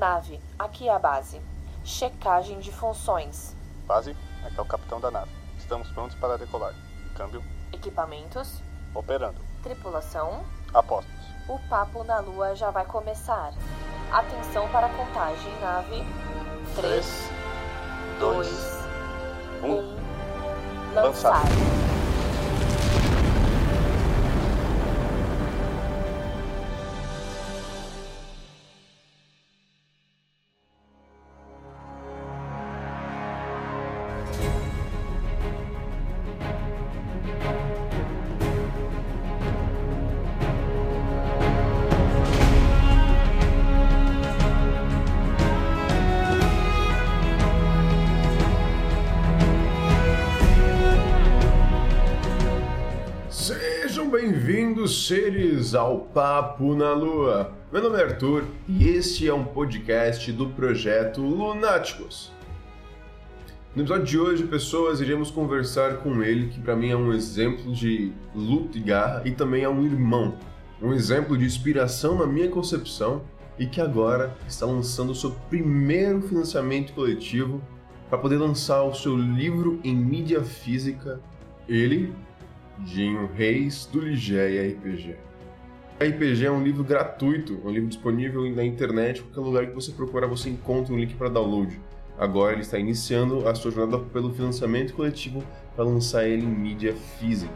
Nave, aqui é a base. Checagem de funções. Base, aqui é o capitão da nave. Estamos prontos para decolar. Câmbio. Equipamentos. Operando. Tripulação. Apostos. O papo na lua já vai começar. Atenção para a contagem, nave. 3, 2, 1. Lançar. Bem-vindos, seres, ao Papo na Lua. Meu nome é Arthur e este é um podcast do projeto Lunáticos. No episódio de hoje, pessoas, iremos conversar com ele, que para mim é um exemplo de luta e garra e também é um irmão, um exemplo de inspiração na minha concepção e que agora está lançando o seu primeiro financiamento coletivo para poder lançar o seu livro em mídia física. Ele, Dinho Reis, do Ligeia RPG. RPG é um livro gratuito, um livro disponível na internet, qualquer lugar que você procura você encontra um link para download. Agora ele está iniciando a sua jornada pelo financiamento coletivo para lançar ele em mídia física.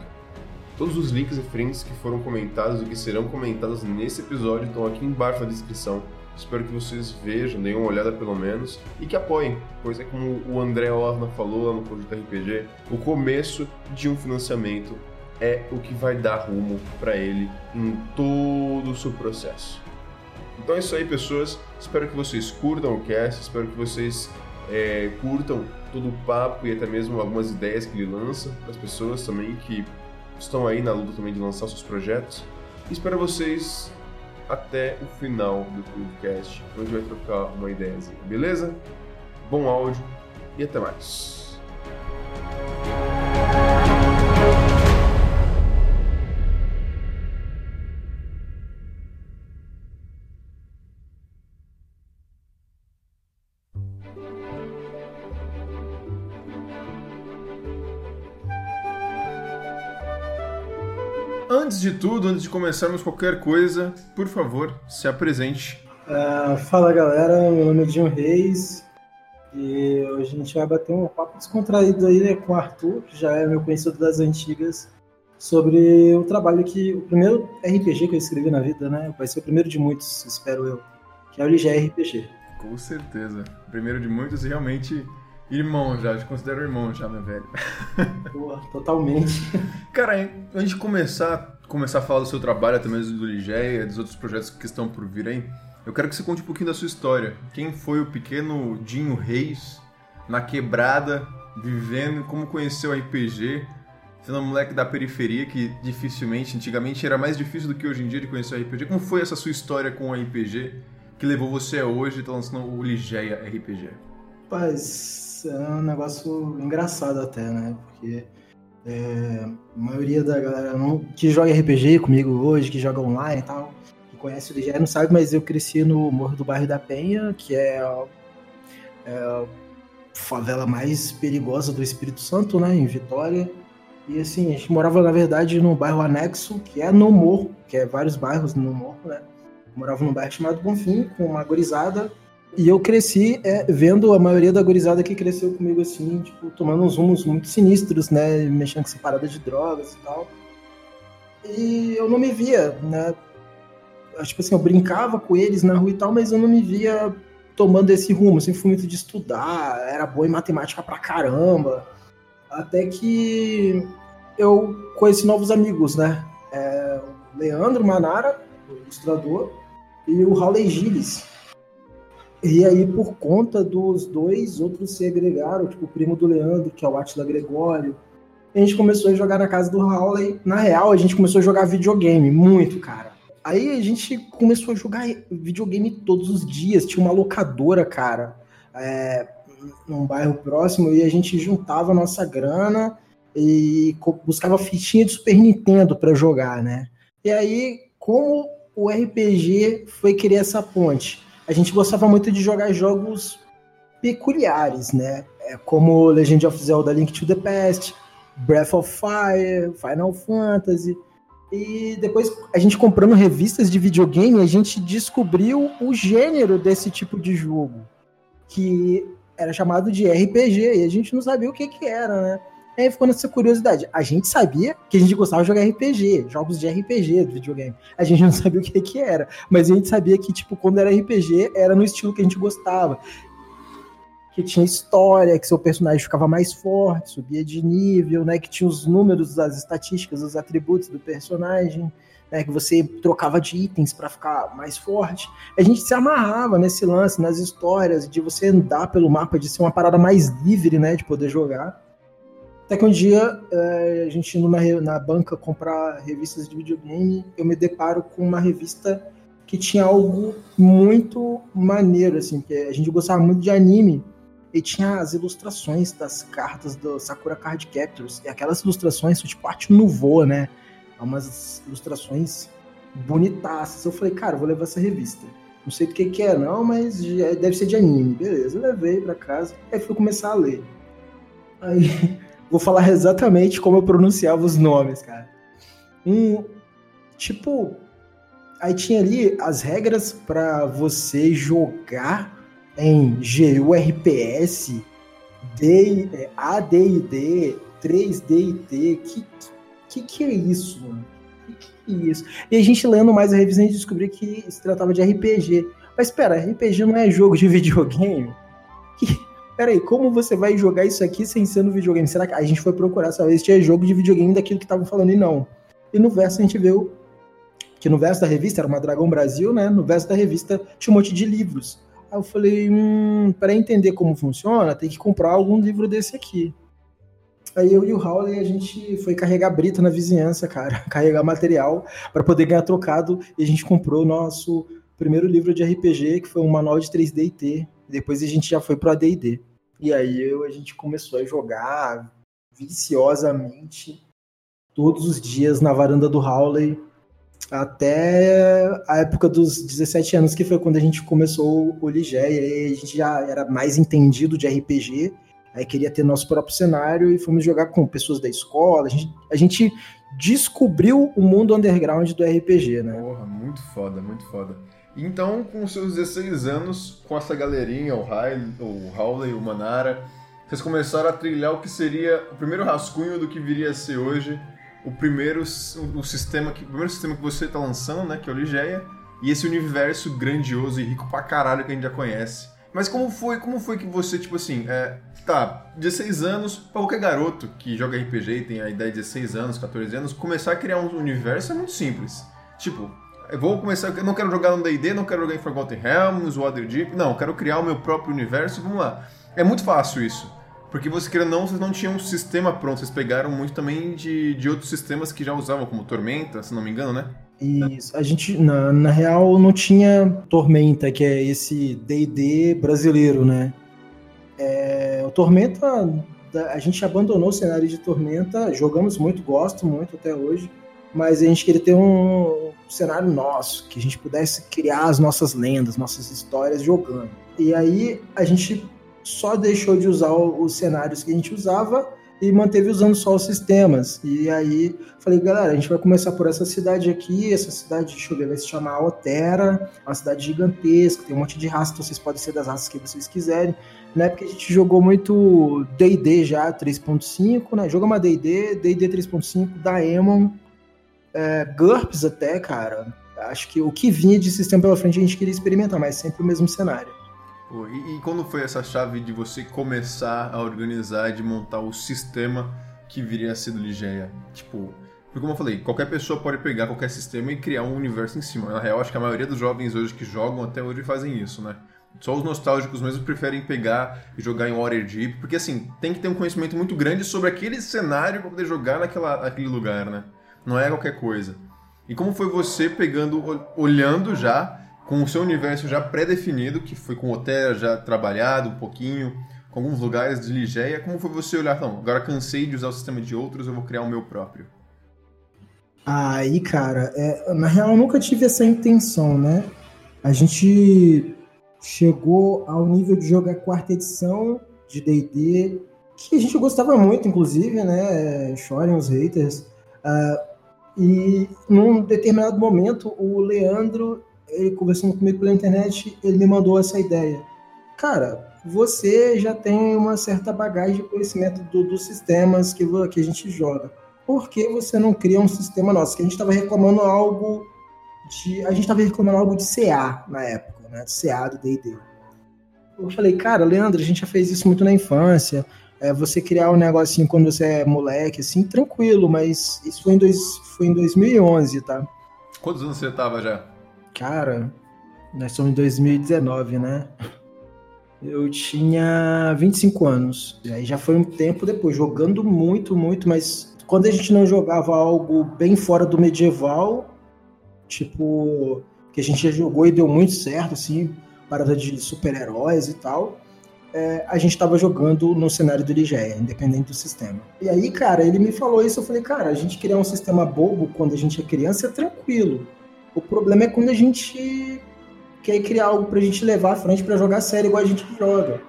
Todos os links referentes que foram comentados e que serão comentados nesse episódio estão aqui embaixo na descrição. Espero que vocês vejam, deem uma olhada pelo menos e que apoiem, pois é como o André Orna falou lá no Projeto RPG, o começo de um financiamento é o que vai dar rumo para ele em todo o seu processo. Então é isso aí, pessoas. Espero que vocês curtam o cast, espero que vocês é, curtam todo o papo e até mesmo algumas ideias que ele lança para as pessoas também que estão aí na luta também de lançar seus projetos. E espero vocês até o final do podcast, onde vai trocar uma ideiazinha, beleza? Bom áudio e até mais. Antes de tudo, antes de começarmos qualquer coisa, por favor, se apresente. Ah, fala galera, meu nome é Dinho Reis e hoje a gente vai bater um papo descontraído aí né, com o Arthur, que já é meu conhecido das antigas, sobre o trabalho que. O primeiro RPG que eu escrevi na vida, né? Vai ser o primeiro de muitos, espero eu, que é o Ligé RPG. Com certeza. Primeiro de muitos e realmente irmão já, te considero irmão já, meu velho. Porra, totalmente. Cara, antes de começar, começar a falar do seu trabalho, até mesmo do Ligeia, dos outros projetos que estão por vir aí, eu quero que você conte um pouquinho da sua história. Quem foi o pequeno Dinho Reis na quebrada, vivendo, como conheceu o RPG, sendo um moleque da periferia que dificilmente, antigamente era mais difícil do que hoje em dia de conhecer o RPG. Como foi essa sua história com o RPG que levou você a hoje estar lançando o Ligeia RPG? É um negócio engraçado até, né? Porque é, a maioria da galera não, que joga RPG comigo hoje, que joga online e tal, que conhece o Ligério não sabe, mas eu cresci no Morro do Bairro da Penha, que é, é a favela mais perigosa do Espírito Santo, né? Em Vitória. E assim, a gente morava, na verdade, no bairro anexo, que é no morro, que é vários bairros no morro, né? Morava num bairro chamado Bonfim, com uma gorizada. E eu cresci é, vendo a maioria da gorizada que cresceu comigo, assim, tipo, tomando uns rumos muito sinistros, né? Mexendo com essa parada de drogas e tal. E eu não me via, né? Tipo assim, eu brincava com eles na rua e tal, mas eu não me via tomando esse rumo. Eu sempre fui muito de estudar, era boa em matemática pra caramba. Até que eu conheci novos amigos, né? É, o Leandro Manara, o ilustrador, e o Raul Gilles. E aí, por conta dos dois, outros se agregaram, tipo o primo do Leandro, que é o Atila Gregório. A gente começou a jogar na casa do Raul. Na real, a gente começou a jogar videogame, muito, cara. Aí a gente começou a jogar videogame todos os dias. Tinha uma locadora, cara, é, num bairro próximo, e a gente juntava a nossa grana e buscava fichinha de Super Nintendo para jogar, né? E aí, como o RPG foi criar essa ponte? A gente gostava muito de jogar jogos peculiares, né? É como Legend of Zelda Link to the Past, Breath of Fire, Final Fantasy. E depois a gente comprando revistas de videogame, a gente descobriu o gênero desse tipo de jogo, que era chamado de RPG, e a gente não sabia o que que era, né? Aí ficou nessa curiosidade. A gente sabia que a gente gostava de jogar RPG, jogos de RPG do videogame. A gente não sabia o que que era, mas a gente sabia que, tipo, quando era RPG, era no estilo que a gente gostava que tinha história, que seu personagem ficava mais forte, subia de nível, né? Que tinha os números, as estatísticas, os atributos do personagem, né? Que você trocava de itens para ficar mais forte. A gente se amarrava nesse lance, nas histórias, de você andar pelo mapa, de ser uma parada mais livre, né? De poder jogar. Até que um dia, é, a gente indo na, banca comprar revistas de videogame, eu me deparo com uma revista que tinha algo muito maneiro, assim, que a gente gostava muito de anime, e tinha as ilustrações das cartas do Sakura Card Captors. E aquelas ilustrações, tipo, arte no voa, né? Umas ilustrações bonitaças. Eu falei, cara, vou levar essa revista. Não sei do que que é, não, mas deve ser de anime. Beleza, eu levei pra casa. Aí fui começar a ler. Aí, vou falar exatamente como eu pronunciava os nomes, cara. Um, tipo, aí tinha ali as regras para você jogar em GURPS, D, AD&D, 3D&T, que, que que é isso, mano? Que que é isso? E a gente lendo mais a revista, a gente descobriu que se tratava de RPG. Mas espera, RPG não é jogo de videogame? Que, peraí, como você vai jogar isso aqui sem ser no videogame? Será que a gente foi procurar saber se tinha jogo de videogame daquilo que estavam falando e não? E no verso a gente viu que no verso da revista, era uma Dragão Brasil, né? No verso da revista tinha um monte de livros. Aí eu falei, hum, para entender como funciona, tem que comprar algum livro desse aqui. Aí eu e o Howley, a gente foi carregar brita na vizinhança, cara, carregar material para poder ganhar trocado, e a gente comprou o nosso primeiro livro de RPG, que foi um manual de 3D e T. Depois a gente já foi pro AD&D. E aí eu, a gente começou a jogar viciosamente todos os dias na varanda do Howley, até a época dos 17 anos, que foi quando a gente começou o Ligé, e aí a gente já era mais entendido de RPG, aí queria ter nosso próprio cenário e fomos jogar com pessoas da escola. A gente, a gente descobriu o mundo underground do RPG, né? Porra, muito foda, muito foda. Então, com seus 16 anos, com essa galerinha, o o Howley, o Manara, vocês começaram a trilhar o que seria o primeiro rascunho do que viria a ser hoje o primeiro o, sistema que o primeiro sistema que você está lançando, né, que é o Ligeia, e esse universo grandioso e rico pra caralho que a gente já conhece. Mas como foi, como foi que você, tipo assim, é, tá, 16 anos, pra qualquer garoto que joga RPG e tem a ideia de 16 anos, 14 anos, começar a criar um universo é muito simples. Tipo, eu vou começar, eu não quero jogar no D&D, não quero jogar em Forgotten Realms, Waterdeep, não, eu quero criar o meu próprio universo, vamos lá. É muito fácil isso. Porque você queira não, vocês não tinham um sistema pronto, vocês pegaram muito também de, de outros sistemas que já usavam, como Tormenta, se não me engano, né? Isso, a gente, na, na real, não tinha Tormenta, que é esse D&D brasileiro, né? É, o Tormenta, a gente abandonou o cenário de Tormenta, jogamos muito, gosto muito até hoje, mas a gente queria ter um cenário nosso, que a gente pudesse criar as nossas lendas, nossas histórias jogando. E aí a gente só deixou de usar os cenários que a gente usava e manteve usando só os sistemas. E aí falei, galera, a gente vai começar por essa cidade aqui, essa cidade, deixa eu ver, vai se chamar Altera, uma cidade gigantesca, tem um monte de raças, então vocês podem ser das raças que vocês quiserem. Na época a gente jogou muito D&D já 3.5, né? Jogamos D&D, D&D 3.5, Daemon, é, GURPS até, cara. Acho que o que vinha de sistema pela frente a gente queria experimentar, mas sempre o mesmo cenário. Pô, e, e, quando foi essa chave de você começar a organizar, de montar o sistema que viria a ser do Ligeia? Tipo, porque como eu falei, qualquer pessoa pode pegar qualquer sistema e criar um universo em cima. Na real, acho que a maioria dos jovens hoje que jogam até hoje fazem isso, né? Só os nostálgicos mesmo preferem pegar e jogar em Waterdeep, porque assim, tem que ter um conhecimento muito grande sobre aquele cenário para poder jogar naquela, naquele lugar, né? Não é qualquer coisa. E como foi você pegando, olhando já com o seu universo já pré-definido, que foi com o Otera já trabalhado um pouquinho, com alguns lugares de Ligeia, como foi você olhar, não, agora cansei de usar o sistema de outros, eu vou criar o meu próprio? Aí, cara, é, na real eu nunca tive essa intenção, né? A gente chegou ao nível de jogar quarta edição de D&D, que a gente gostava muito, inclusive, né? Chorem os haters. Uh, e num determinado momento, o Leandro, ele conversando comigo pela internet, ele me mandou essa ideia. Cara, você já tem uma certa bagagem de conhecimento do, dos sistemas que, que a gente joga. Por que você não cria um sistema nosso? Que a gente estava reclamando algo de. A gente estava reclamando algo de CA na época, né? De CA do DD. Eu falei, cara, Leandro, a gente já fez isso muito na infância. É, você criar um negocinho quando você é moleque, assim, tranquilo, mas isso foi em, dois, foi em 2011, tá? Quantos anos você tava já? Cara, nós estamos em 2019, né? Eu tinha 25 anos. E aí já foi um tempo depois, jogando muito, muito, mas quando a gente não jogava algo bem fora do medieval, tipo, que a gente já jogou e deu muito certo, assim, parada de super-heróis e tal, é, a gente estava jogando no cenário do Ligeia, independente do sistema. E aí, cara, ele me falou isso, eu falei, cara, a gente criar um sistema bobo quando a gente é criança é tranquilo. O problema é quando a gente quer criar algo pra gente levar à frente para jogar sério igual a gente joga.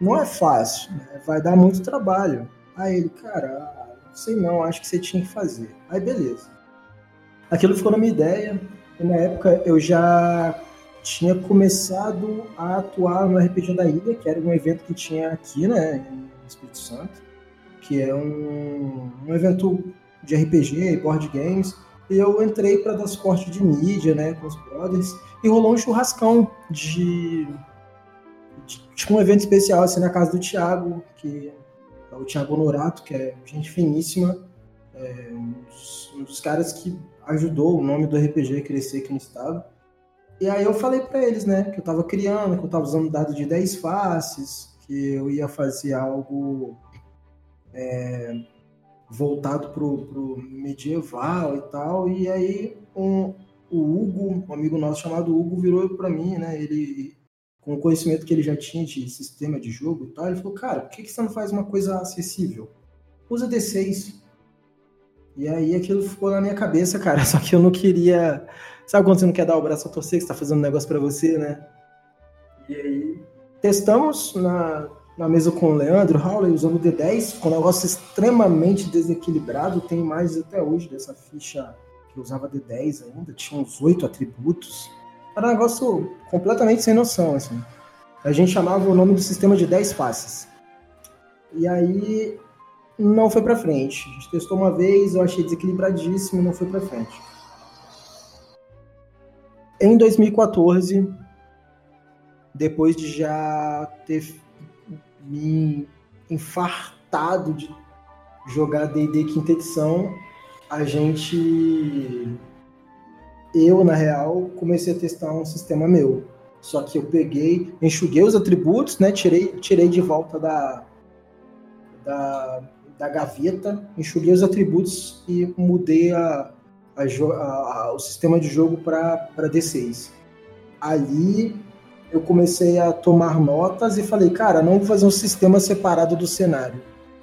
Não é fácil, né? vai dar muito trabalho. Aí ele, cara, não sei não, acho que você tinha que fazer. Aí beleza. Aquilo ficou na minha ideia, e na época eu já tinha começado a atuar no RPG da Ilha, que era um evento que tinha aqui, né, no Espírito Santo, que é um, um evento de RPG e board games, e eu entrei para dar suporte de mídia, né, com os brothers, e rolou um churrascão de, de tipo um evento especial assim na casa do Thiago, que é o Thiago Norato, que é gente finíssima, é, um, dos, um, dos, caras que ajudou o nome do RPG a crescer aqui no estado. E aí eu falei para eles, né, que eu estava criando, que eu estava usando dado de 10 faces, que eu ia fazer algo é, voltado pro, pro medieval e tal. E aí um, o Hugo, um amigo nosso chamado Hugo, virou para mim, né? Ele, com o conhecimento que ele já tinha de sistema de jogo e tal, ele falou, cara, por que, que você não faz uma coisa acessível? Usa D6. E aí aquilo ficou na minha cabeça, cara, só que eu não queria... Sabe quando você não quer dar o braço a torcer, que você tá fazendo um negócio para você, né? E aí testamos na, na mesa com o Leandro Howley usando o D10, com um negócio extremamente desequilibrado, tem mais até hoje dessa ficha que usava D10 ainda, tinha uns oito atributos. Era um negócio completamente sem noção, assim. A gente chamava o nome do sistema de 10 faces. E aí não foi para frente. A gente testou uma vez, eu achei desequilibradíssimo, não foi para frente. Em 2014, depois de já ter me infartado de jogar D&D quinta edição, a gente. Eu, na real, comecei a testar um sistema meu. Só que eu peguei, enxuguei os atributos, né? Tirei, tirei de volta da, da, da gaveta, enxuguei os atributos e mudei a, a, a, o sistema de jogo para D6. Ali eu comecei a tomar notas e falei, cara, não vou fazer um sistema separado do cenário.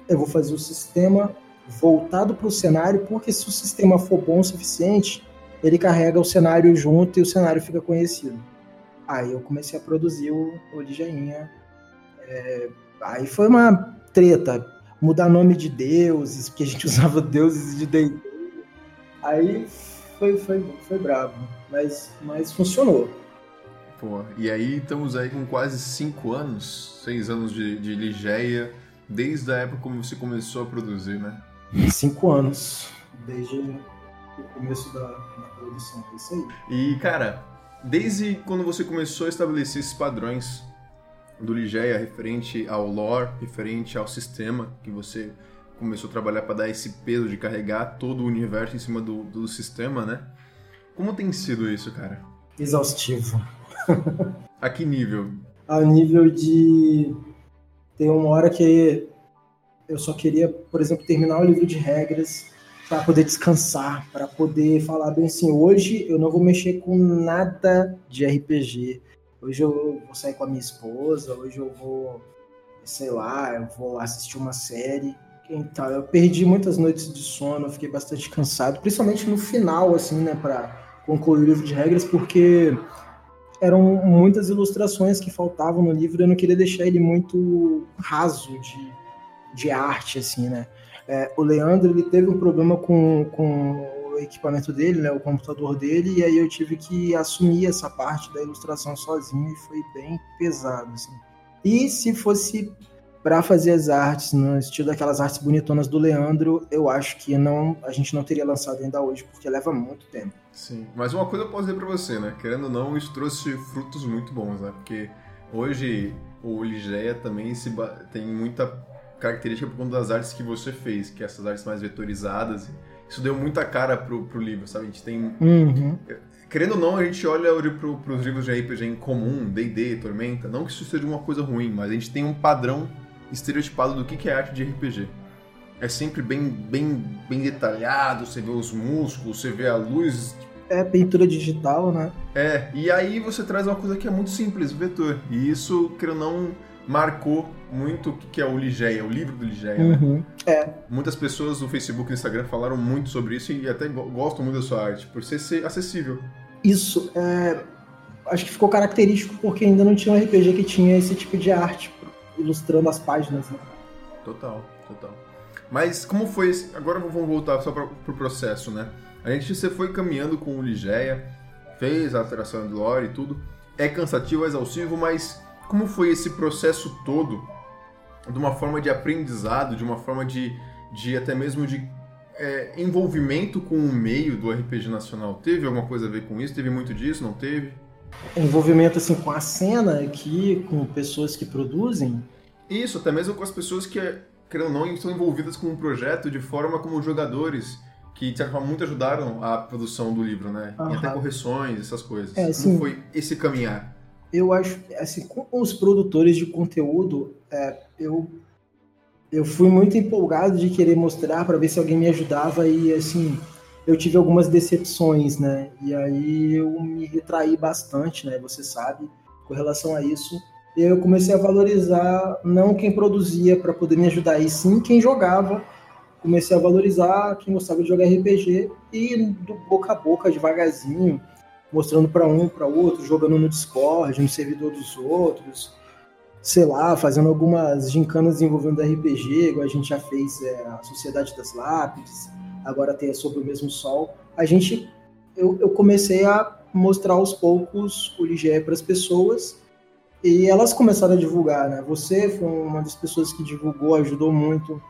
Eu vou fazer o um sistema voltado para o cenário, porque se o sistema for bom o suficiente, ele carrega o cenário junto e o cenário fica conhecido. Aí eu comecei a produzir o, o Ligeinha. É, aí foi uma treta, mudar nome de deuses, porque a gente usava deuses de D&D. Aí foi, foi, foi brabo, mas, mas funcionou. Pô, e aí estamos aí com quase cinco anos, seis anos de, de Ligeia, desde a época como você começou a produzir, né? Cinco anos, desde o começo da, da produção, é isso aí. E, cara, desde quando você começou a estabelecer esses padrões do Ligeia referente ao lore, referente ao sistema que você começou a trabalhar para dar esse peso de carregar todo o universo em cima do, do sistema, né? Como tem sido isso, cara? Exaustivo. a que nível? A nível de ter uma hora que eu só queria, por exemplo, terminar o livro de regras para poder descansar, para poder falar bem assim, hoje eu não vou mexer com nada de RPG. Hoje eu vou sair com a minha esposa, hoje eu vou, sei lá, eu vou assistir uma série. Então, eu perdi muitas noites de sono, fiquei bastante cansado, principalmente no final, assim, né, para concluir o livro de regras, porque eram muitas ilustrações que faltavam no livro. Eu não queria deixar ele muito raso de, de arte, assim, né? É, o Leandro ele teve um problema com, com o equipamento dele, né, o computador dele, e aí eu tive que assumir essa parte da ilustração sozinho e foi bem pesado. Assim. E se fosse para fazer as artes no estilo daquelas artes bonitonas do Leandro, eu acho que não a gente não teria lançado ainda hoje, porque leva muito tempo. Sim, mas uma coisa eu posso dizer para você, né? Querendo ou não, isso trouxe frutos muito bons, né? Porque hoje o Ligeia também se tem muita característica por conta das artes que você fez, que é essas artes mais vetorizadas. Isso deu muita cara pro, pro livro, sabe? A gente tem. Uhum. Querendo ou não, a gente olha pro, pros livros de RPG em comum, DD, Tormenta. Não que isso seja uma coisa ruim, mas a gente tem um padrão estereotipado do que é arte de RPG. É sempre bem, bem, bem detalhado, você vê os músculos, você vê a luz. É pintura digital, né? É, e aí você traz uma coisa que é muito simples, o vetor. E isso, querendo ou não, marcou muito o que é o Ligeia, o livro do Ligeia. Né? Uhum. Né? É. Muitas pessoas no Facebook e no Instagram falaram muito sobre isso e até gostam muito da sua arte, por ser, ser acessível. Isso, é... acho que ficou característico porque ainda não tinha um RPG que tinha esse tipo de arte, ilustrando as páginas. Né? Total, total. Mas como foi esse... Agora vamos voltar só para o processo, né? A gente você foi caminhando com o Ligeia, fez a alteração do lore e tudo. É cansativo, é exaustivo, mas como foi esse processo todo, de uma forma de aprendizado, de uma forma de, de até mesmo de é, envolvimento com o meio do RPG nacional? Teve alguma coisa a ver com isso? Teve muito disso? Não teve? Envolvimento assim com a cena aqui, com pessoas que produzem? Isso, até mesmo com as pessoas que, querendo ou não, estão envolvidas com o projeto de forma como jogadores que de certa forma muito ajudaram a produção do livro, né? Uhum. E até correções, essas coisas. É, Como foi esse caminhar? eu acho, assim, com os produtores de conteúdo, é, eu, eu fui muito empolgado de querer mostrar para ver se alguém me ajudava e, assim, eu tive algumas decepções, né? E aí eu me retraí bastante, né? Você sabe, com relação a isso. E eu comecei a valorizar não quem produzia para poder me ajudar, e sim quem jogava. Comecei a valorizar quem gostava de jogar RPG e do boca a boca, devagarzinho mostrando para um, para outro, jogando no Discord, no servidor dos outros, sei lá, fazendo algumas gincanas envolvendo RPG, igual a gente já fez é, a Sociedade das Lápides, agora tem Sobre o Mesmo Sol. A gente, eu, eu comecei a mostrar aos poucos o Ligé para as pessoas e elas começaram a divulgar, né? Você foi uma das pessoas que divulgou, ajudou muito.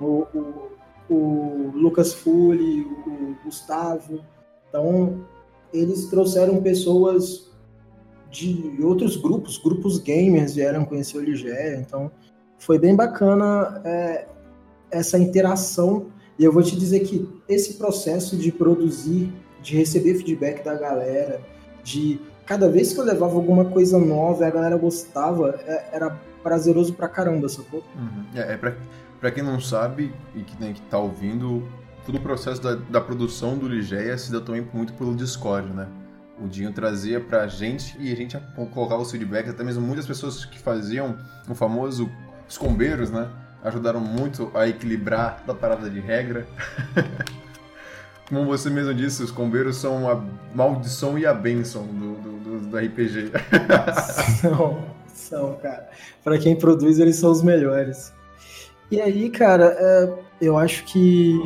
O, o, o Lucas Fulli, o Gustavo. Então, eles trouxeram pessoas de outros grupos, grupos gamers vieram conhecer o Ligéria, então foi bem bacana é, essa interação. E eu vou te dizer que esse processo de produzir, de receber feedback da galera, de cada vez que eu levava alguma coisa nova a galera gostava, é, era prazeroso pra caramba, sacou? Uhum. É, é pra, pra quem não sabe e que, né, que tá ouvindo, todo o processo da, da produção do Ligeia se deu também muito pelo Discord, né? O Dinho trazia pra gente e a gente colocava os feedbacks, até mesmo muitas pessoas que faziam o famoso escombeiros, né? Ajudaram muito a equilibrar a parada de regra. Como você mesmo disse, os combeiros são a maldição e a bênção do, do, do, do RPG. são, são, cara. Pra quem produz, eles são os melhores. E aí, cara, é, eu acho que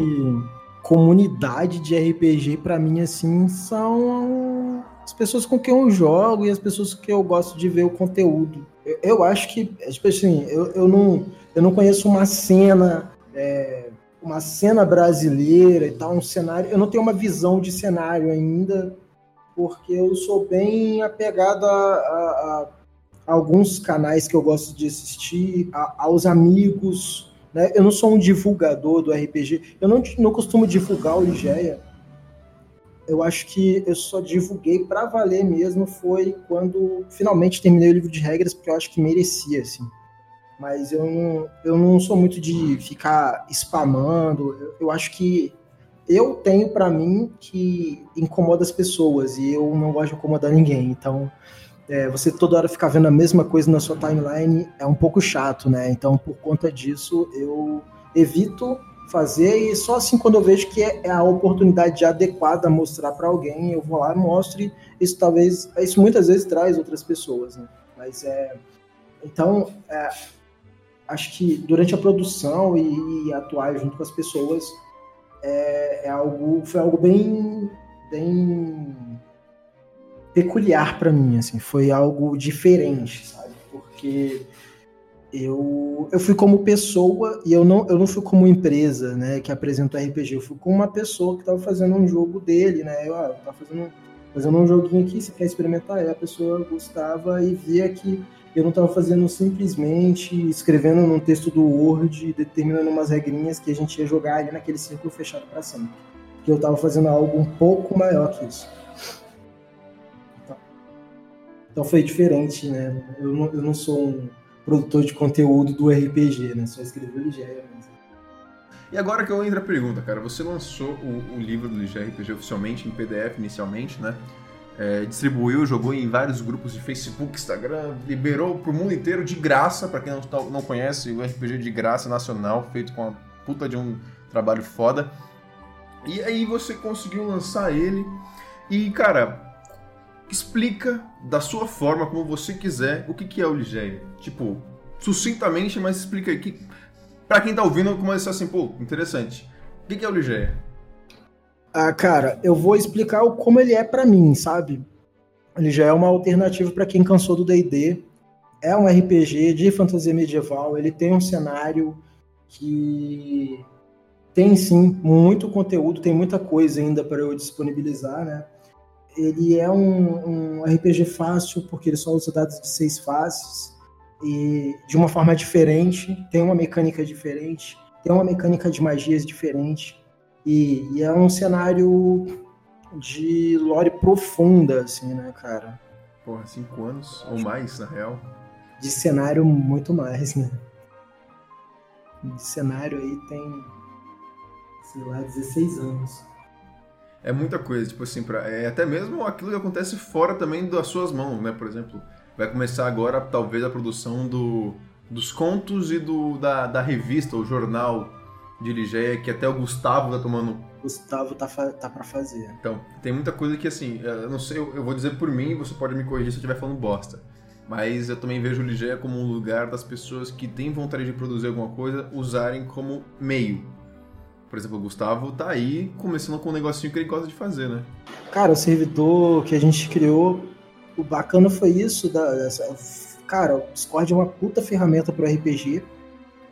comunidade de RPG para mim assim são as pessoas com quem eu jogo e as pessoas que eu gosto de ver o conteúdo. Eu, eu acho que, tipo assim, eu, eu, não, eu não conheço uma cena, é, uma cena brasileira e tal, um cenário. Eu não tenho uma visão de cenário ainda, porque eu sou bem apegado a, a, a alguns canais que eu gosto de assistir, a, aos amigos né? Eu não sou um divulgador do RPG, eu não, não costumo divulgar o Ligeia. Eu acho que eu só divulguei para valer mesmo foi quando finalmente terminei o livro de regras, porque eu acho que merecia, assim. Mas eu não, eu não sou muito de ficar spamando. Eu, eu acho que eu tenho para mim que incomoda as pessoas e eu não gosto de incomodar ninguém. Então, é, você toda hora ficar vendo a mesma coisa na sua timeline é um pouco chato, né? Então, por conta disso, eu evito fazer e só assim quando eu vejo que é, é a oportunidade adequada mostrar para alguém, eu vou lá e mostre. Isso talvez, isso muitas vezes traz outras pessoas, né? Mas é, então é, acho que durante a produção e, e, atuar junto com as pessoas é, é algo, foi algo bem, bem peculiar para mim, assim, foi algo diferente, sabe? Porque eu, eu fui como pessoa e eu não, eu não fui como empresa, né, que apresenta RPG. Eu fui como uma pessoa que estava fazendo um jogo dele, né? Eu, ah, tava fazendo, fazendo um joguinho aqui, você quer experimentar? Aí a pessoa gostava e via que eu não estava fazendo simplesmente escrevendo num texto do Word, determinando umas regrinhas que a gente ia jogar ali naquele círculo fechado para sempre. Que eu estava fazendo algo um pouco maior que isso. Então, então foi diferente, né? Eu não, eu não sou um produtor de conteúdo do RPG, né? Só escreveu Ligeia mesmo. E agora que eu entro a pergunta, cara, você lançou o, o livro do Ligeia RPG oficialmente em PDF inicialmente, né? É, distribuiu, jogou em vários grupos de Facebook, Instagram, liberou pro mundo inteiro de graça, para quem não, tá, não conhece, o RPG de graça nacional, feito com a puta de um trabalho foda. E aí você conseguiu lançar ele. E, cara, explica da sua forma, como você quiser, o que, que é o Ligeia. Tipo, sucintamente, mas explica aí. Que, pra quem tá ouvindo, como é assim, pô, interessante. O que, que é o Ligeia? Ah, cara, eu vou explicar como ele é para mim, sabe? Ele já é uma alternativa para quem cansou do D&D. É um RPG de fantasia medieval. Ele tem um cenário que tem sim muito conteúdo, tem muita coisa ainda para eu disponibilizar, né? ele é um, um, RPG fácil, porque ele só usa dados de seis faces, e de uma forma diferente, tem uma mecânica diferente, tem uma mecânica de magias diferente, e, e é um cenário de lore profunda, assim, né, cara? Porra, cinco anos ou mais, na real. De cenário, muito mais, né? De cenário aí tem, sei lá, 16 anos é muita coisa, tipo assim, pra, é até mesmo aquilo que acontece fora também das suas mãos, né? Por exemplo, vai começar agora talvez a produção do, dos contos e do, da, da revista, o jornal de Ligeia, que até o Gustavo tá tomando. Gustavo tá, tá para fazer. Então, tem muita coisa que assim, eu não sei, eu vou dizer por mim, você pode me corrigir se eu estiver falando bosta. Mas eu também vejo o Ligeia como um lugar das pessoas que têm vontade de produzir alguma coisa usarem como meio por exemplo, o Gustavo tá aí começando com um negocinho que ele gosta de fazer, né? Cara, o servidor que a gente criou, o bacana foi isso. Da, dessa, cara, o Discord é uma puta ferramenta pro RPG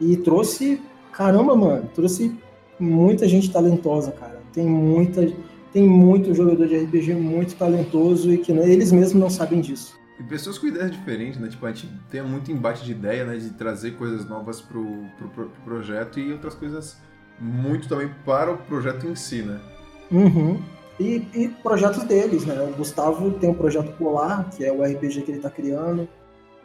e trouxe, caramba, mano, trouxe muita gente talentosa, cara. Tem muita, tem muito jogador de RPG muito talentoso e que eles mesmos não sabem disso. E pessoas com ideias diferentes, né? Tipo, a gente tem muito embate de ideia, né? De trazer coisas novas pro, pro, pro projeto e outras coisas muito também para o projeto em si, né? Uhum. E, e, projetos deles, né? O Gustavo tem um projeto Polar, que é o RPG que ele está criando.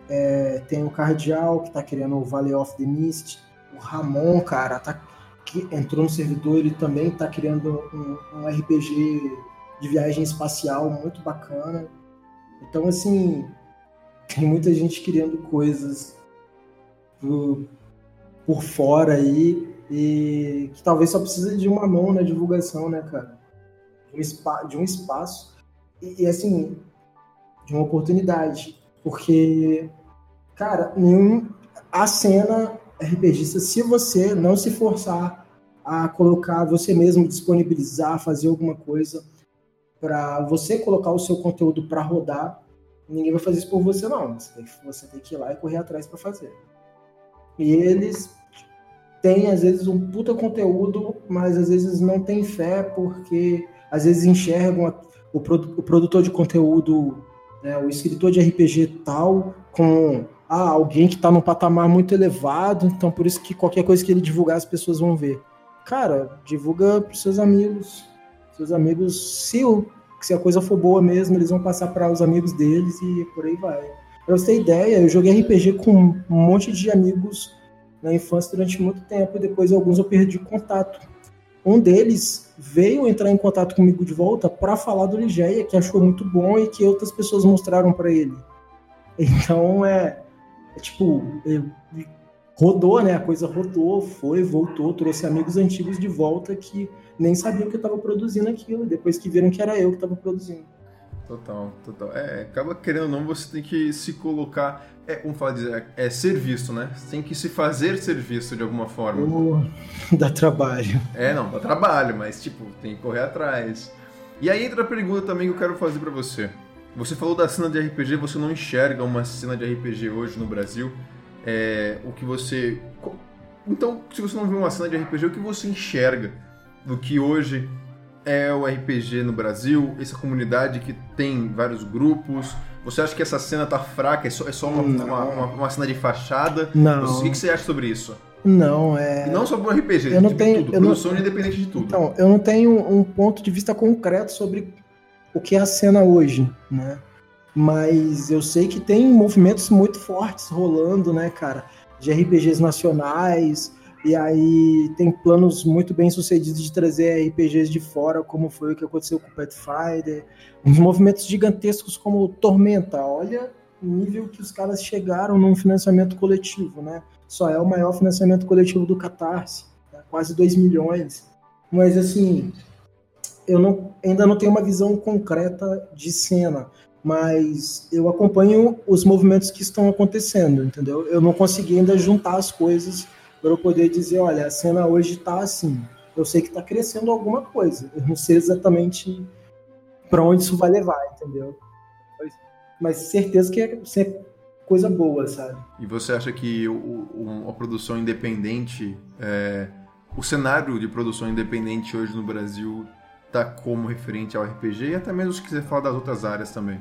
É, tem o Cardial, que está criando o Valley of the Mist. O Ramon, cara, tá, que entrou no servidor, ele também está criando um, um, RPG de viagem espacial muito bacana. Então, assim, tem muita gente criando coisas por, por fora aí e que talvez só precise de uma mão na divulgação, né, cara? De um, spa, de um espaço e, e, assim, de uma oportunidade. Porque, cara, nenhum, a cena RPGista, se você não se forçar a colocar você mesmo, disponibilizar, fazer alguma coisa para você colocar o seu conteúdo para rodar, ninguém vai fazer isso por você, não. Você tem que, você tem que ir lá e correr atrás para fazer. E eles tem às vezes um puta conteúdo, mas às vezes não tem fé porque às vezes enxergam a, o, produ, o, produtor de conteúdo, né, o escritor de RPG tal, com ah, alguém que está num patamar muito elevado, então por isso que qualquer coisa que ele divulgar as pessoas vão ver. Cara, divulga para seus amigos. Seus amigos, se, o, se a coisa for boa mesmo, eles vão passar para os amigos deles e por aí vai. Pra você ter ideia, eu joguei RPG com um monte de amigos na infância durante muito tempo e depois alguns eu perdi contato. Um deles veio entrar em contato comigo de volta para falar do Ligeia, que achou muito bom e que outras pessoas mostraram para ele. Então é tipo, rodou, né? A coisa rodou, foi, voltou, trouxe amigos antigos de volta que nem sabiam que eu estava produzindo aquilo, depois que viram que era eu que estava produzindo. Total, total. É, acaba querendo ou não, você tem que se colocar. É, como fala dizer, é ser visto, né? Você tem que se fazer ser visto de alguma forma. Oh, dá trabalho. É, não, dá trabalho, mas tipo, tem que correr atrás. E aí entra a pergunta também que eu quero fazer para você. Você falou da cena de RPG, você não enxerga uma cena de RPG hoje no Brasil é, o que você. Então, se você não vê uma cena de RPG, o que você enxerga do que hoje é o RPG no Brasil, essa comunidade que tem vários grupos? Você acha que essa cena tá fraca? É só, é só uma, uma, uma, uma, cena de fachada? Não. o que, que você acha sobre isso? Não, é. E não só pro RPG, eu não tenho, tudo, eu produção não... independente de tudo. Então, eu não tenho um ponto de vista concreto sobre o que é a cena hoje, né? Mas eu sei que tem movimentos muito fortes rolando, né, cara? De RPGs nacionais, e aí tem planos muito bem sucedidos de trazer RPGs de fora, como foi o que aconteceu com o Pathfinder. Uns movimentos gigantescos como Tormenta. Olha o nível que os caras chegaram num financiamento coletivo, né? Só é o maior financiamento coletivo do Catarse, né? quase 2 milhões. Mas assim, eu não, ainda não tenho uma visão concreta de cena mas eu acompanho os movimentos que estão acontecendo, entendeu? Eu não consegui ainda juntar as coisas para eu poder dizer, olha, a cena hoje está assim. Eu sei que está crescendo alguma coisa. Eu não sei exatamente para onde isso vai levar, entendeu? Mas certeza que é, é coisa boa, sabe? E você acha que o, o, a produção independente, é, o cenário de produção independente hoje no Brasil tá como referente ao RPG e até mesmo se quiser falar das outras áreas também.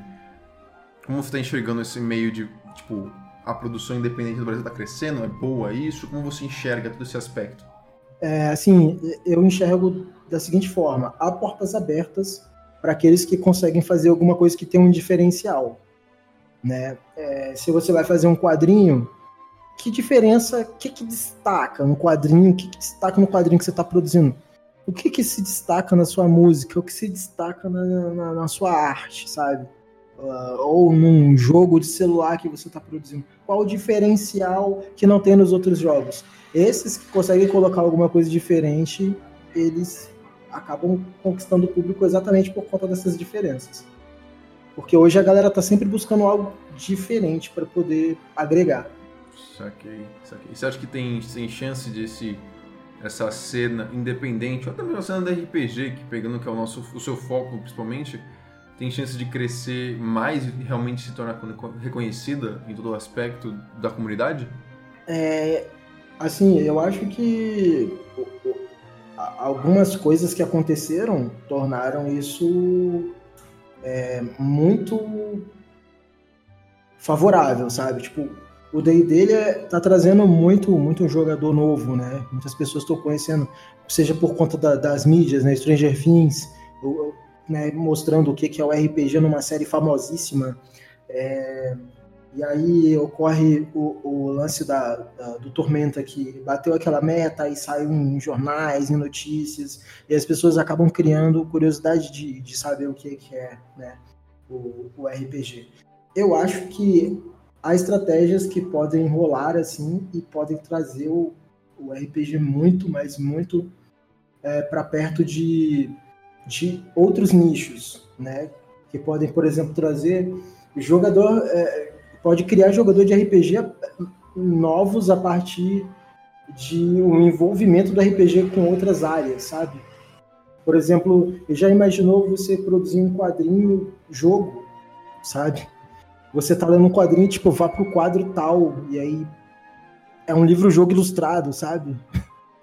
Como você está enxergando esse meio de, tipo, a produção independente do Brasil está crescendo? É boa isso? Como você enxerga todo esse aspecto? É, assim, eu enxergo da seguinte forma: há portas abertas para aqueles que conseguem fazer alguma coisa que tem um diferencial. Né? É, se você vai fazer um quadrinho, que diferença, o que, que destaca no quadrinho, o que, que destaca no quadrinho que você está produzindo? O que, que se destaca na sua música, o que se destaca na, na, na sua arte, sabe? Uh, ou num jogo de celular que você está produzindo. Qual o diferencial que não tem nos outros jogos? Esses que conseguem colocar alguma coisa diferente, eles acabam conquistando o público exatamente por conta dessas diferenças. Porque hoje a galera tá sempre buscando algo diferente para poder agregar. Saquei, saquei. Você acha que tem, tem chance desse essa cena independente, ou até mesmo a cena da RPG, que pegando que é o nosso o seu foco principalmente, tem chance de crescer mais e realmente se tornar reconhecida em todo o aspecto da comunidade? É, assim, eu acho que algumas coisas que aconteceram tornaram isso é, muito favorável, sabe? Tipo, o day dele é, tá trazendo muito muito jogador novo, né? Muitas pessoas estão conhecendo, seja por conta da, das mídias, né? Stranger Things, né? mostrando o que, que é o RPG numa série famosíssima. É, e aí ocorre o, o lance da, da, do Tormenta que bateu aquela meta e saiu em jornais, em notícias, e as pessoas acabam criando curiosidade de, de saber o que, que é né? o, o RPG. Eu acho que há estratégias que podem rolar assim e podem trazer o, o RPG muito, mas muito é, para perto de, de outros nichos, né? Que podem, por exemplo, trazer jogador, é, pode criar jogador de RPG novos a partir de um envolvimento do RPG com outras áreas, sabe? Por exemplo, já imaginou você produzir um quadrinho jogo, sabe? Você tá lendo um quadrinho, tipo, vá pro quadro tal, e aí é um livro-jogo ilustrado, sabe?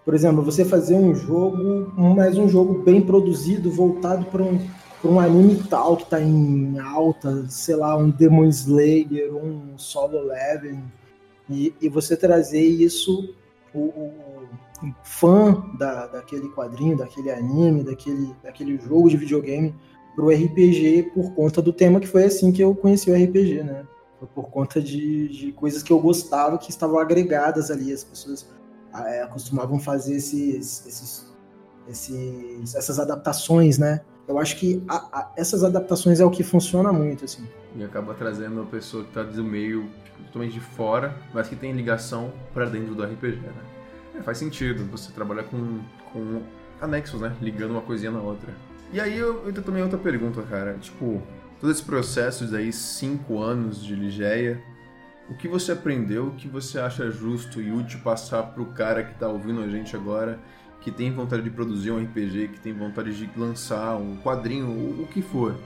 Por exemplo, você fazer um jogo, mais um jogo bem produzido, voltado para um, um anime tal que tá em alta, sei lá, um Demon Slayer, um Solo Leveling, e, e você trazer isso, o, o, o fã da, daquele quadrinho, daquele anime, daquele, daquele jogo de videogame, pro RPG por conta do tema que foi assim que eu conheci o RPG, né? Foi por conta de, de coisas que eu gostava que estavam agregadas ali. As pessoas é, costumavam fazer esses, esses, esses, essas adaptações, né? eu acho que a, a, essas adaptações é o que funciona muito, assim. E acaba trazendo a pessoa que está do meio tipo, totalmente de fora, mas que tem ligação para dentro do RPG, né? É, faz sentido você trabalhar com, com anexos, né? Ligando uma coisinha na outra. E aí eu, eu também outra pergunta, cara. Tipo, todo esse processo daí, cinco anos de Ligeia, o que você aprendeu, o que você acha justo e útil passar pro cara que tá ouvindo a gente agora, que tem vontade de produzir um RPG, que tem vontade de lançar um quadrinho, o que for.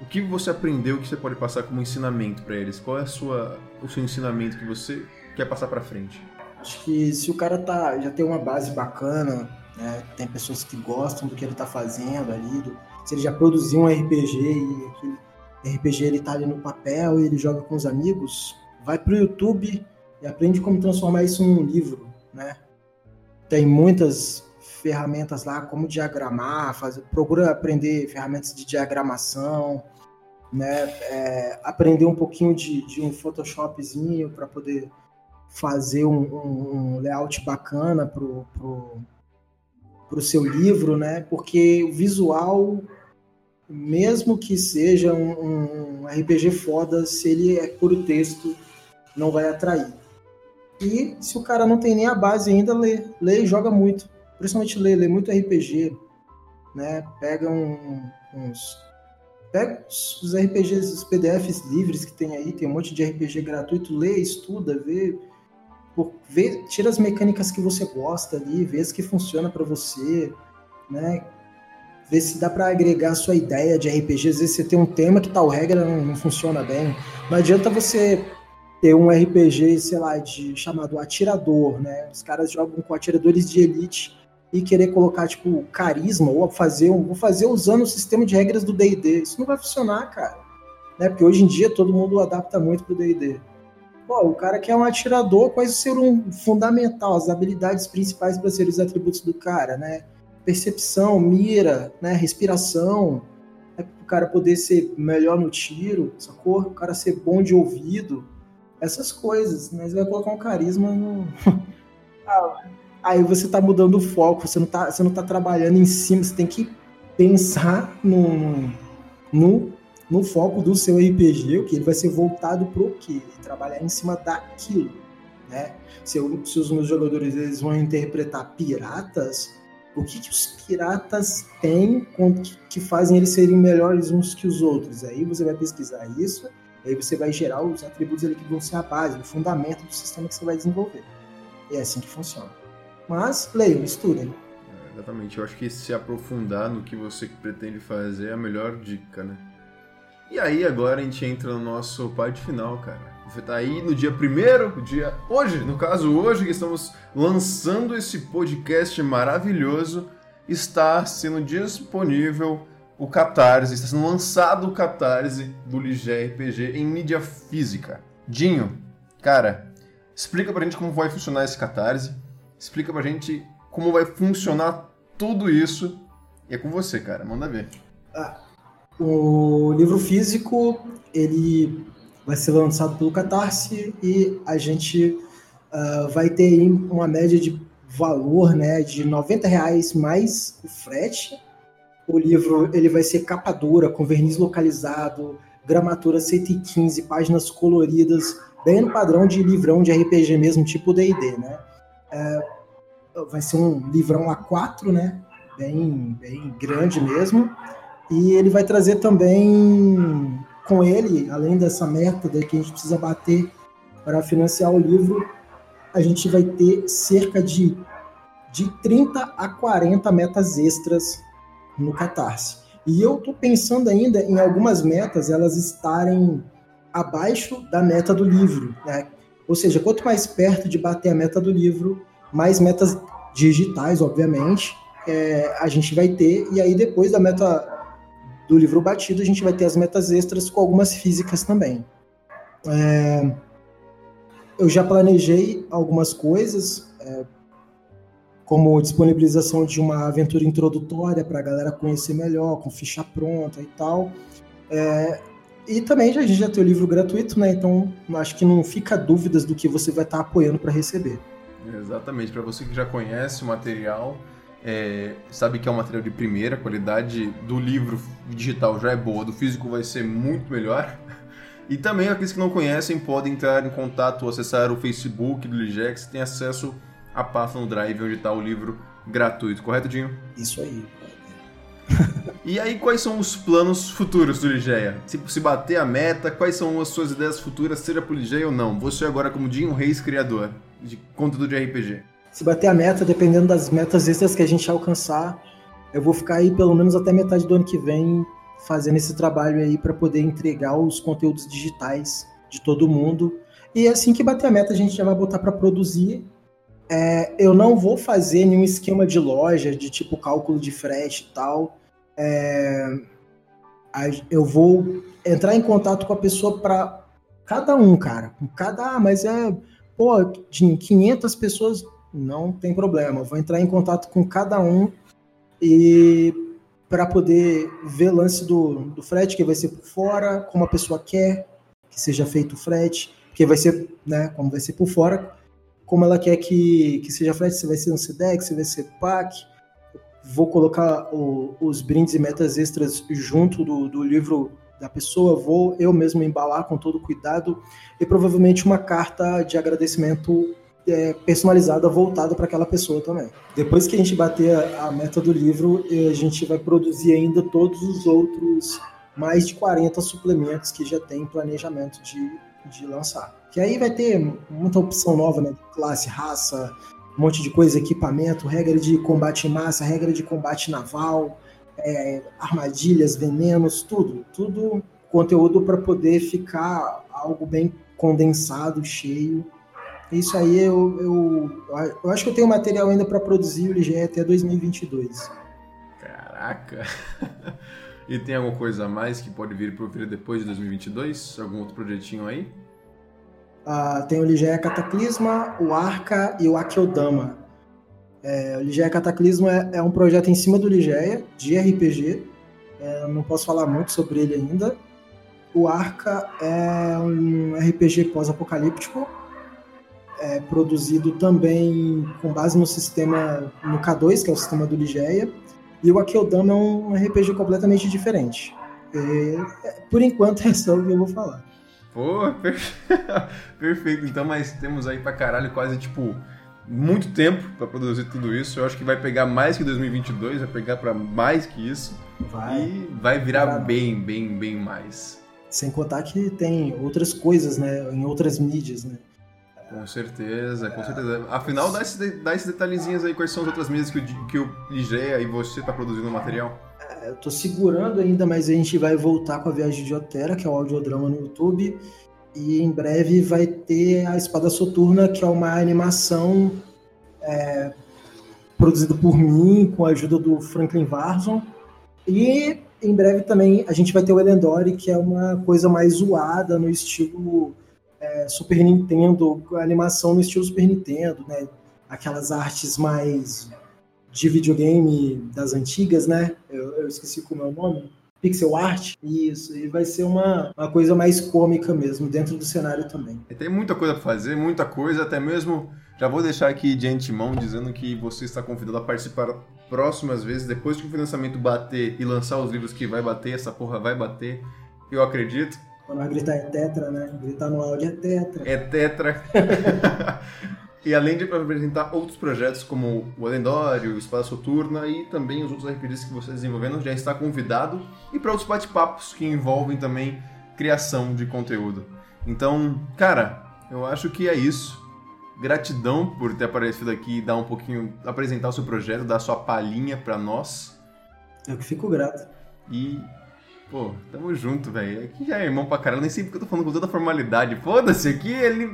O que você aprendeu que você pode passar como ensinamento para eles? Qual é a sua, o seu ensinamento que você quer passar para frente? Acho que se o cara tá, já tem uma base bacana, né, tem pessoas que gostam do que ele tá fazendo ali, do, se ele já produziu um RPG e aquele RPG ele tá ali no papel e ele joga com os amigos, vai pro YouTube e aprende como transformar isso num livro, né? Tem muitas ferramentas lá, como diagramar, fazer, procura aprender ferramentas de diagramação, né? É, aprender um pouquinho de, de um Photoshopzinho para poder fazer um, um, um, layout bacana pro, pro, pro seu livro, né? Porque o visual, mesmo que seja um, um RPG foda, se ele é puro texto, não vai atrair. E se o cara não tem nem a base ainda, lê, lê e joga muito principalmente lê, lê muito RPG, né? Pega um, uns. Pega os RPGs, os PDFs livres que tem aí, tem um monte de RPG gratuito, lê, estuda, vê, vê tira as mecânicas que você gosta ali, vê as que funciona para você, né? Vê se dá para agregar a sua ideia de RPG. Às vezes você tem um tema que tal regra não, não funciona bem. Não adianta você ter um RPG, sei lá, de chamado Atirador, né? Os caras jogam com atiradores de elite e querer colocar, tipo, carisma ou fazer, vou fazer usando o sistema de regras do D&D. Isso não vai funcionar, cara. Né? Porque hoje em dia todo mundo adapta muito pro D&D. Pô, o cara que é um atirador, quais serão fundamental, as habilidades principais para ser os atributos do cara, né? Percepção, mira, né? respiração, né? o cara poder ser melhor no tiro, sacou? O cara ser bom de ouvido, essas coisas, mas vai colocar um carisma no... ah, aí você está mudando o foco, você não está você não tá trabalhando em cima, você tem que pensar no, no, no foco do seu RPG, o que ele vai ser voltado para o quê? Trabalhar em cima daquilo, né? Se, eu, se os meus jogadores eles vão interpretar piratas, o que, que os piratas têm que fazem eles serem melhores uns que os outros? Aí você vai pesquisar isso, aí você vai gerar os atributos ali que vão ser a base, o fundamento do sistema que você vai desenvolver. E é assim que funciona. Mas leiam, estudem. É, exatamente. Eu acho que se aprofundar no que você pretende fazer é a melhor dica, né? E aí agora a gente entra no nosso parte final, cara. Tá aí no dia primeiro, dia hoje, no caso hoje que estamos lançando esse podcast maravilhoso, está sendo disponível o Catarse, está sendo lançado o Catarse do Ligé RPG em mídia física. Dinho, cara, explica pra gente como vai funcionar esse Catarse Explica pra gente como vai funcionar tudo isso. E é com você, cara. Manda ver. Ah, o livro físico, ele vai ser lançado pelo Catarse e a gente uh, vai ter uma média de valor né, de 90 reais mais o frete. O livro ele vai ser capa dura, com verniz localizado, gramatura 115, páginas coloridas, bem no padrão de livrão de RPG mesmo, tipo D&D, né? É, vai ser um livrão A4, né? Bem, bem grande mesmo. E ele vai trazer também com ele, além dessa meta que a gente precisa bater para financiar o livro, a gente vai ter cerca de, de 30 a 40 metas extras no Catarse. E eu estou pensando ainda em algumas metas elas estarem abaixo da meta do livro, né? Ou seja, quanto mais perto de bater a meta do livro, mais metas digitais, obviamente, é, a gente vai ter, e aí depois da meta do livro batido, a gente vai ter as metas extras com algumas físicas também. É, eu já planejei algumas coisas, é, como disponibilização de uma aventura introdutória para a galera conhecer melhor, com ficha pronta e tal. É, e também a gente já tem o livro gratuito, né? Então acho que não fica dúvidas do que você vai estar tá apoiando para receber. Exatamente, para você que já conhece o material é, sabe que é um material de primeira, a qualidade do livro digital já é boa, do físico vai ser muito melhor. E também aqueles que não conhecem podem entrar em contato ou acessar o Facebook do Ligex, tem acesso à pasta no Drive onde está o livro gratuito, correto, Dinho? Isso aí. E aí, quais são os planos futuros do Ligeia? Se, se bater a meta, quais são as suas ideias futuras, seja pro Ligeia ou não? Você agora como Dinho Reis, criador de conteúdo de RPG. Se bater a meta, dependendo das metas extras que a gente alcançar, eu vou ficar aí pelo menos até metade do ano que vem fazendo esse trabalho aí para poder entregar os conteúdos digitais de todo mundo. E assim que bater a meta, a gente já vai botar para produzir. É, eu não vou fazer nenhum esquema de loja, de tipo cálculo de frete e tal. É, eu vou entrar em contato com a pessoa para cada um, cara. Cada, ah, mas é, pô, de 500 pessoas, não tem problema. Vou entrar em contato com cada um e para poder ver lance do, do frete, que vai ser por fora, como a pessoa quer que seja feito o frete, que vai ser, né, como vai ser por fora, como ela quer que, que seja frete, se vai ser um SEDEX, se vai ser PAC. Vou colocar o, os brindes e metas extras junto do, do livro da pessoa, vou eu mesmo embalar com todo cuidado e provavelmente uma carta de agradecimento é, personalizada voltada para aquela pessoa também. Depois que a gente bater a, a, meta do livro, a gente vai produzir ainda todos os outros mais de 40 suplementos que já tem planejamento de, de lançar. Que aí vai ter muita opção nova, né? Classe, raça, um monte de coisa, equipamento, regra de combate em massa, regra de combate naval, é, armadilhas, venenos, tudo. Tudo conteúdo para poder ficar algo bem condensado, cheio isso aí eu, eu, eu acho que eu tenho material ainda para produzir o LGE até 2022. Caraca! E tem alguma coisa a mais que pode vir por vir depois de 2022? Algum outro projetinho aí? Ah, tem o Ligeia Cataclisma, o Arca e o Akeldama. É, o Ligeia Cataclisma é, é, um projeto em cima do Ligeia, de RPG. É, não posso falar muito sobre ele ainda. O Arca é um RPG pós-apocalíptico é, produzido também com base no sistema no K2, que é o sistema do Ligeia, e o Akeldama é um RPG completamente diferente. É, por enquanto é só o que eu vou falar. Pô, perfeito. Então, mas temos aí pra caralho quase, tipo, muito tempo para produzir tudo isso. Eu acho que vai pegar mais que 2022, vai pegar para mais que isso. Vai. E vai virar bem, bem, bem mais. Sem contar que tem outras coisas, né? Em outras mídias, né? Com certeza, com certeza. Afinal, dá, esse, dá esses detalhezinhos aí, quais são as outras mídias que o, que o Ligeia e você tá produzindo material? É, eu tô segurando ainda, mas a gente vai voltar com a Viagem de Otera, que é o audiodrama no YouTube. E em breve vai ter a Espada Soturna, que é uma animação é, produzida por mim, com a ajuda do Franklin Varson. E em breve também a gente vai ter o Elendori, que é uma coisa mais zoada no estilo é, Super Nintendo, animação no estilo Super Nintendo, né? Aquelas artes mais de videogame das antigas, né? Eu, eu esqueci como é o nome. Pixel art, isso, e vai ser uma, uma coisa mais cômica mesmo, dentro do cenário também. Tem muita coisa para fazer, muita coisa, até mesmo já vou deixar aqui de antemão dizendo que você está convidado a participar próximas vezes, depois que o financiamento bater e lançar os livros que vai bater, essa porra vai bater, eu acredito. Quando vai gritar é tetra, né? Gritar no áudio é tetra. É tetra. e além de apresentar outros projetos como o Alendório, o Espaço Soturna e também os outros RPGs que você desenvolvendo, já está convidado. E para outros bate-papos que envolvem também criação de conteúdo. Então, cara, eu acho que é isso. Gratidão por ter aparecido aqui e dar um pouquinho, apresentar o seu projeto, dar a sua palhinha para nós. Eu que fico grato. E Pô, tamo junto, velho. Aqui já é irmão pra caralho, nem sei porque eu tô falando com toda formalidade. Foda-se, aqui ele.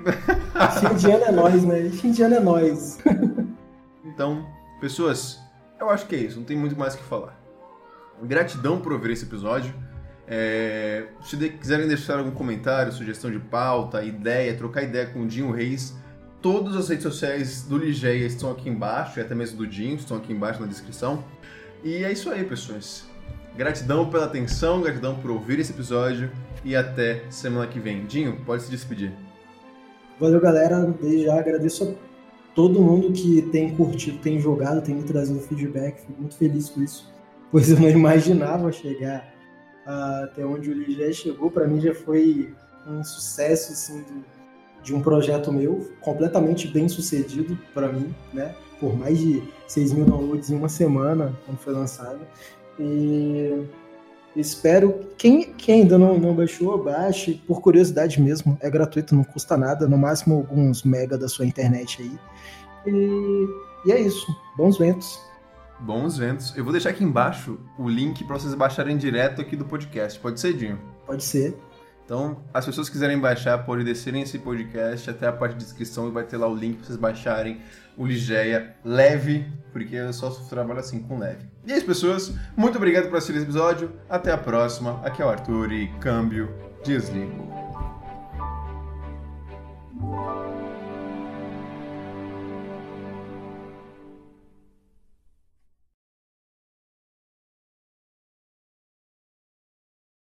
Fim de ano é nós, né? Fim de ano é nós. então, pessoas, eu acho que é isso, não tem muito mais o que falar. Gratidão por ouvir esse episódio. É, se de, quiserem deixar algum comentário, sugestão de pauta, ideia, trocar ideia com o Dinho Reis, todas as redes sociais do Ligeia estão aqui embaixo, e até mesmo do Dinho, estão aqui embaixo na descrição. E é isso aí, pessoas. Gratidão pela atenção, gratidão por ouvir esse episódio e até semana que vem. Dinho, pode se despedir. Valeu, galera. Desde já agradeço todo mundo que tem curtido, tem jogado, tem me trazido feedback. Fico muito feliz com isso, pois eu não imaginava chegar uh, até onde o Ligé chegou. Para mim já foi um sucesso assim, do, de um projeto meu, completamente bem sucedido para mim, né? Por mais de 6 mil downloads em uma semana, quando foi lançado. E espero, quem, quem ainda não, não baixou, baixe, por curiosidade mesmo, é gratuito, não custa nada, no máximo alguns mega da sua internet aí. E, e é isso, bons ventos. Bons ventos. Eu vou deixar aqui embaixo o link para vocês baixarem direto aqui do podcast. Pode ser, Dinho? Pode ser. Então, as pessoas que quiserem baixar, podem descerem esse podcast até a parte de descrição e vai ter lá o link para vocês baixarem o Ligeia leve, porque eu só trabalho assim com leve. E é isso, pessoas. Muito obrigado por assistir esse episódio. Até a próxima. Aqui é o Arthur e câmbio desligo.